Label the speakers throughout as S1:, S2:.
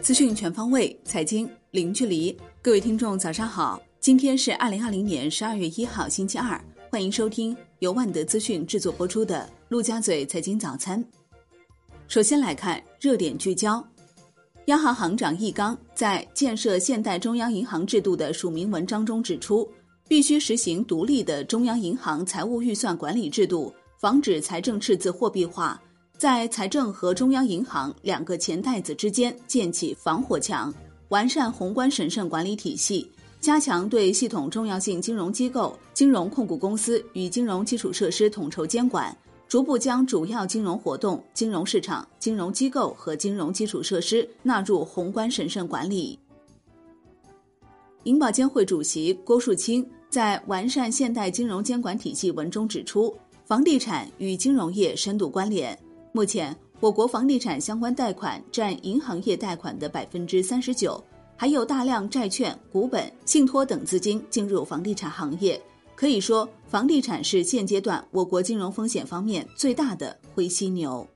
S1: 资讯全方位，财经零距离。各位听众，早上好！今天是二零二零年十二月一号，星期二。欢迎收听由万德资讯制作播出的《陆家嘴财经早餐》。首先来看热点聚焦：央行行长易纲在建设现代中央银行制度的署名文章中指出，必须实行独立的中央银行财务预算管理制度，防止财政赤字货币化。在财政和中央银行两个钱袋子之间建起防火墙，完善宏观审慎管理体系，加强对系统重要性金融机构、金融控股公司与金融基础设施统筹监管，逐步将主要金融活动、金融市场、金融机构和金融基础设施纳入宏观审慎管理。银保监会主席郭树清在《完善现代金融监管体系》文中指出，房地产与金融业深度关联。目前，我国房地产相关贷款占银行业贷款的百分之三十九，还有大量债券、股本、信托等资金进入房地产行业。可以说，房地产是现阶段我国金融风险方面最大的灰犀牛。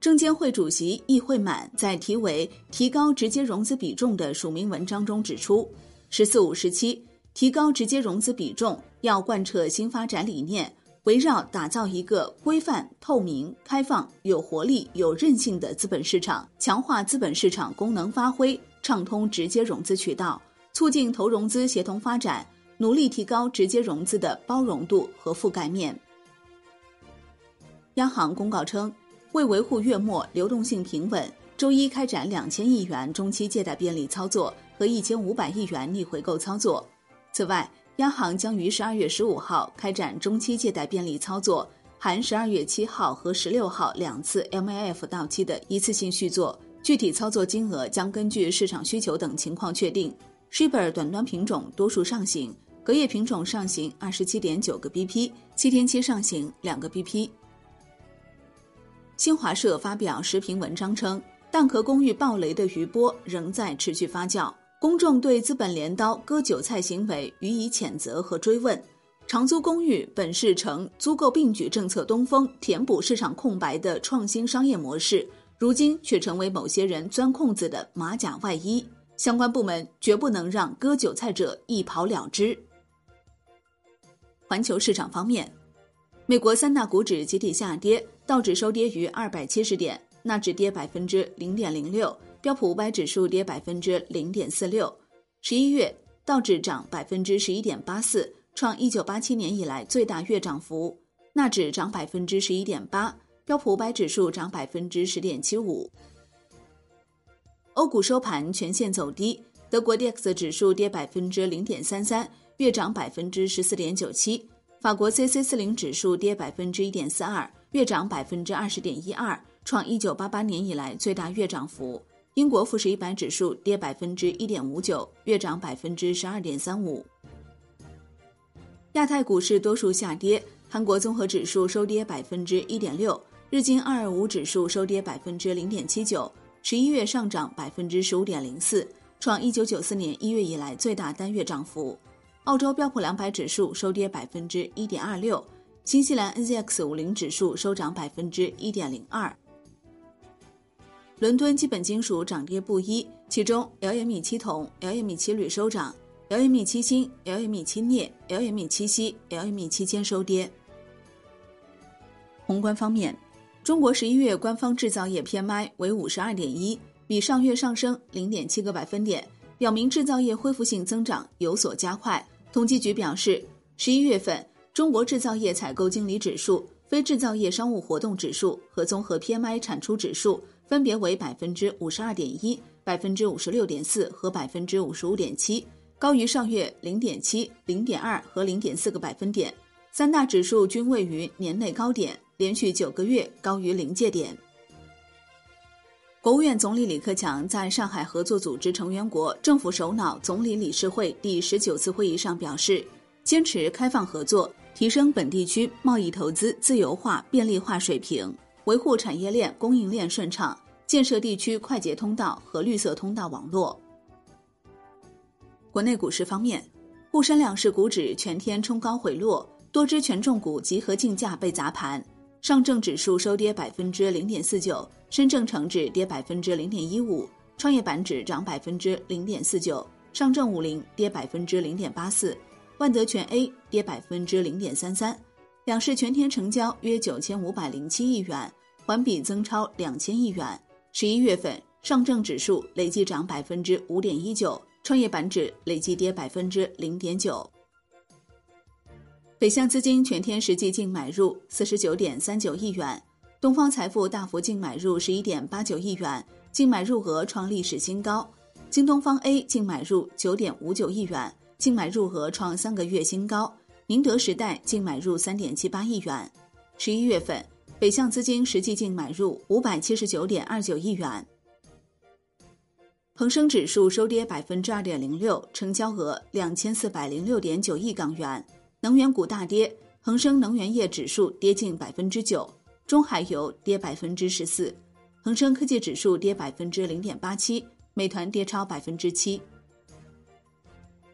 S1: 证监会主席易会满在题为“提高直接融资比重”的署名文章中指出，“十四五”时期提高直接融资比重要贯彻新发展理念。围绕打造一个规范、透明、开放、有活力、有韧性的资本市场，强化资本市场功能发挥，畅通直接融资渠道，促进投融资协同发展，努力提高直接融资的包容度和覆盖面。央行公告称，为维护月末流动性平稳，周一开展两千亿元中期借贷便利操作和一千五百亿元逆回购操作。此外，央行将于十二月十五号开展中期借贷便利操作，含十二月七号和十六号两次 MLF 到期的一次性续作。具体操作金额将根据市场需求等情况确定。Shibor 短端品种多数上行，隔夜品种上行二十七点九个 BP，七天期上行两个 BP。新华社发表时评文章称，蛋壳公寓暴雷的余波仍在持续发酵。公众对资本镰刀割韭菜行为予以谴责和追问。长租公寓本是呈租购并举政策东风，填补市场空白的创新商业模式，如今却成为某些人钻空子的马甲外衣。相关部门绝不能让割韭菜者一跑了之。环球市场方面，美国三大股指集体下跌，道指收跌于二百七十点，纳指跌百分之零点零六。标普五百指数跌百分之零点四六，十一月道指涨百分之十一点八四，创一九八七年以来最大月涨幅；纳指涨百分之十一点八，标普五百指数涨百分之十点七五。欧股收盘全线走低，德国 D X 指数跌百分之零点三三，月涨百分之十四点九七；法国 C C 四零指数跌百分之一点四二，月涨百分之二十点一二，创一九八八年以来最大月涨幅。英国富时一百指数跌百分之一点五九，月涨百分之十二点三五。亚太股市多数下跌，韩国综合指数收跌百分之一点六，日经二二五指数收跌百分之零点七九，十一月上涨百分之十五点零四，创一九九四年一月以来最大单月涨幅。澳洲标普两百指数收跌百分之一点二六，新西兰 NZX 五零指数收涨百分之一点零二。伦敦基本金属涨跌不一，其中 LME 七铜、LME 七铝收涨，LME 七锌、LME 七镍、LME 七锡、LME 七铅收跌。宏观方面，中国十一月官方制造业 PMI 为五十二点一，比上月上升零点七个百分点，表明制造业恢复性增长有所加快。统计局表示，十一月份中国制造业采购经理指数、非制造业商务活动指数和综合 PMI 产出指数。分别为百分之五十二点一、百分之五十六点四和百分之五十五点七，高于上月零点七、零点二和零点四个百分点。三大指数均位于年内高点，连续九个月高于临界点。国务院总理李克强在上海合作组织成员国政府首脑总理理事会第十九次会议上表示，坚持开放合作，提升本地区贸易投资自由化便利化水平。维护产业链供应链顺畅，建设地区快捷通道和绿色通道网络。国内股市方面，沪深两市股指全天冲高回落，多只权重股集合竞价被砸盘。上证指数收跌百分之零点四九，深证成指跌百分之零点一五，创业板指涨百分之零点四九，上证五零跌百分之零点八四，万德全 A 跌百分之零点三三。两市全天成交约九千五百零七亿元，环比增超两千亿元。十一月份，上证指数累计涨百分之五点一九，创业板指累计跌百分之零点九。北向资金全天实际净买入四十九点三九亿元，东方财富大幅净买入十一点八九亿元，净买入额创历史新高。京东方 A 净买入九点五九亿元，净买入额创三个月新高。宁德时代净买入三点七八亿元。十一月份，北向资金实际净买入五百七十九点二九亿元。恒生指数收跌百分之二点零六，成交额两千四百零六点九亿港元。能源股大跌，恒生能源业指数跌近百分之九，中海油跌百分之十四，恒生科技指数跌百分之零点八七，美团跌超百分之七。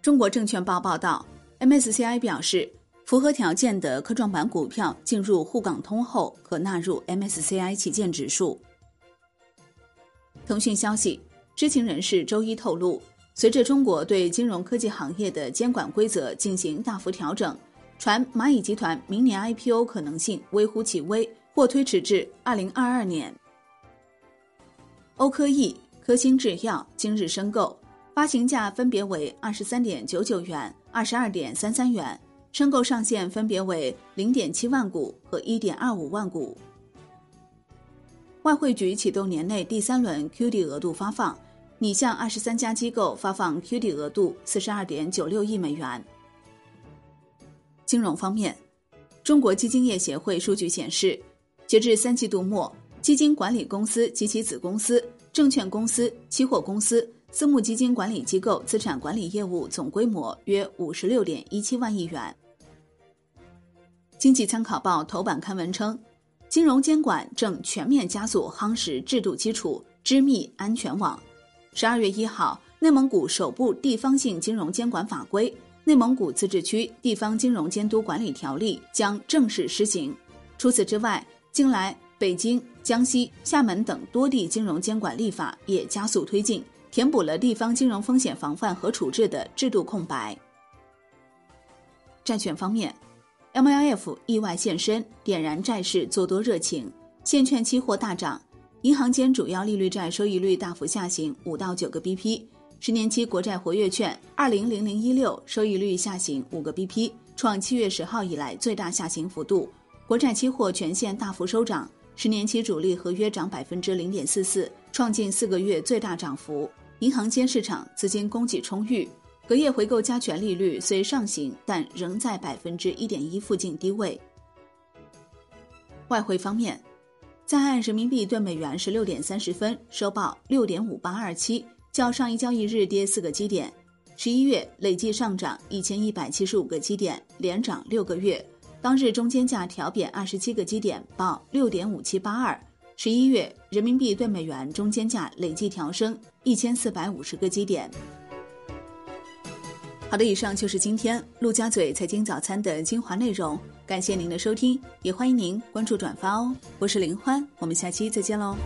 S1: 中国证券报报道，MSCI 表示，符合条件的科创板股票进入沪港通后，可纳入 MSCI 旗舰指数。腾讯消息，知情人士周一透露。随着中国对金融科技行业的监管规则进行大幅调整，传蚂蚁集团明年 IPO 可能性微乎其微，或推迟至二零二二年。欧科易、科兴制药今日申购，发行价分别为二十三点九九元、二十二点三三元，申购上限分别为零点七万股和一点二五万股。外汇局启动年内第三轮 QD 额度发放。拟向二十三家机构发放 QD 额度四十二点九六亿美元。金融方面，中国基金业协会数据显示，截至三季度末，基金管理公司及其子公司、证券公司、期货公司、私募基金管理机构资产管理业务总规模约五十六点一七万亿元。经济参考报头版刊文称，金融监管正全面加速夯实制度基础，织密安全网。十二月一号，内蒙古首部地方性金融监管法规《内蒙古自治区地方金融监督管理条例》将正式施行。除此之外，近来北京、江西、厦门等多地金融监管立法也加速推进，填补了地方金融风险防范和处置的制度空白。债券方面，MLF 意外现身，点燃债市做多热情，现券期货大涨。银行间主要利率债收益率大幅下行五到九个 BP，十年期国债活跃券二零零零一六收益率下行五个 BP，创七月十号以来最大下行幅度。国债期货全线大幅收涨，十年期主力合约涨百分之零点四四，创近四个月最大涨幅。银行间市场资金供给充裕，隔夜回购加权利率虽上行，但仍在百分之一点一附近低位。外汇方面。在岸人民币兑美元十六点三十分收报六点五八二七，较上一交易日跌四个基点。十一月累计上涨一千一百七十五个基点，连涨六个月。当日中间价调贬二十七个基点，报六点五七八二。十一月人民币兑美元中间价累计调升一千四百五十个基点。好的，以上就是今天陆家嘴财经早餐的精华内容，感谢您的收听，也欢迎您关注转发哦。我是林欢，我们下期再见喽。